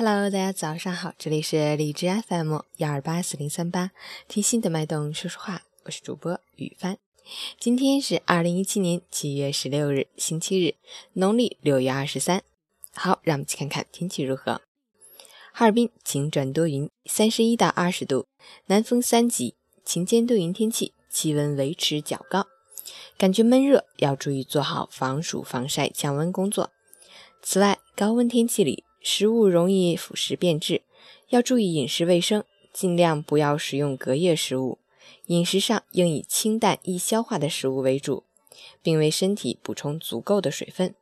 Hello，大家早上好，这里是荔枝 FM 幺二八四零三八，听心的脉动说说话，我是主播雨帆。今天是二零一七年七月十六日，星期日，农历六月二十三。好，让我们去看看天气如何。哈尔滨晴转多云，三十一到二十度，南风三级，晴间多云天气，气温维持较高，感觉闷热，要注意做好防暑防晒降温工作。此外，高温天气里。食物容易腐蚀变质，要注意饮食卫生，尽量不要食用隔夜食物。饮食上应以清淡易消化的食物为主，并为身体补充足够的水分。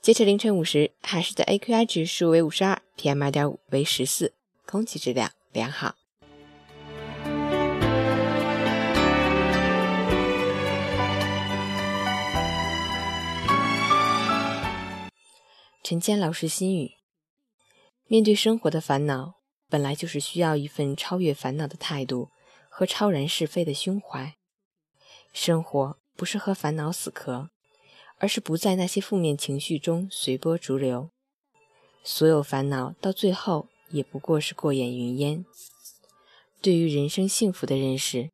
截至凌晨五时，海市的 AQI 指数为五十二，PM 二点五为十四，空气质量良好。陈坚老师心语。面对生活的烦恼，本来就是需要一份超越烦恼的态度和超然是非的胸怀。生活不是和烦恼死磕，而是不在那些负面情绪中随波逐流。所有烦恼到最后也不过是过眼云烟。对于人生幸福的认识，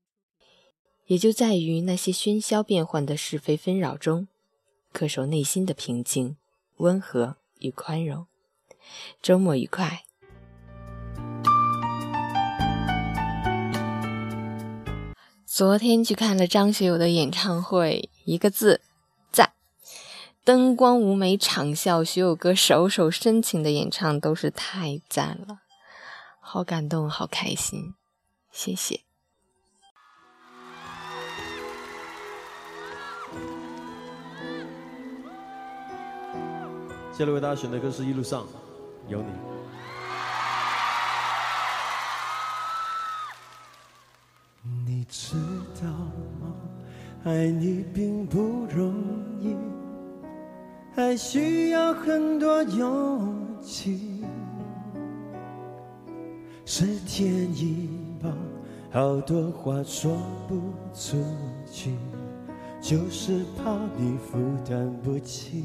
也就在于那些喧嚣变幻的是非纷扰中，恪守内心的平静、温和与宽容。周末愉快！昨天去看了张学友的演唱会，一个字赞。灯光舞美场效，学友哥首首深情的演唱都是太赞了，好感动，好开心，谢谢。接下来为大家选的歌是《一路上》。有你，你知道吗？爱你并不容易，还需要很多勇气。是天意吧，好多话说不出去，就是怕你负担不起。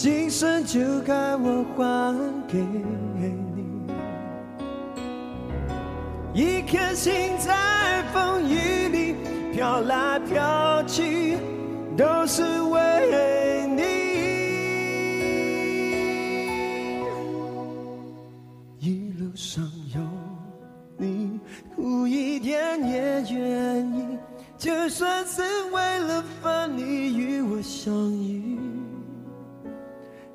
今生就该我还给你，一颗心在风雨里飘来飘去，都是为你。一路上有你，苦一点也愿意，就算是为了分离与我相遇。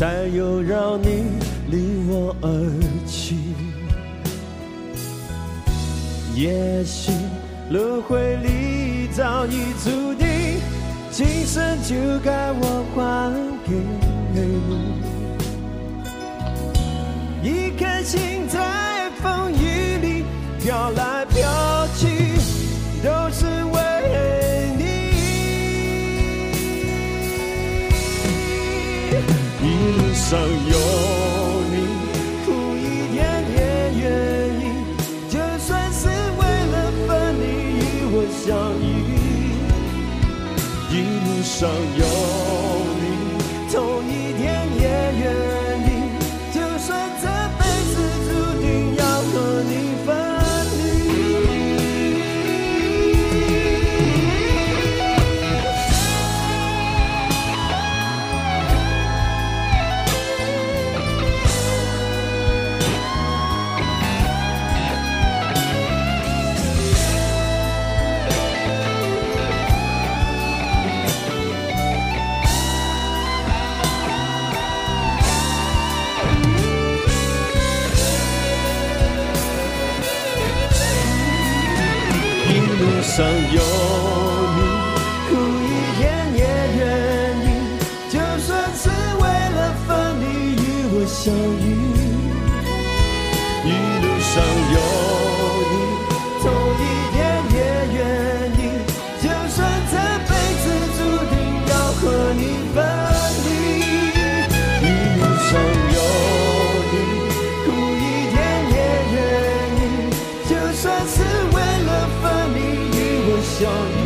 才又让你离我而去。也许轮回里早已注定，今生就该我还上有你苦一点也愿意就算是为了分离与我相遇一路上有。路上有你，苦一天也愿意，就算是为了分离与我相遇。一路上有。canción.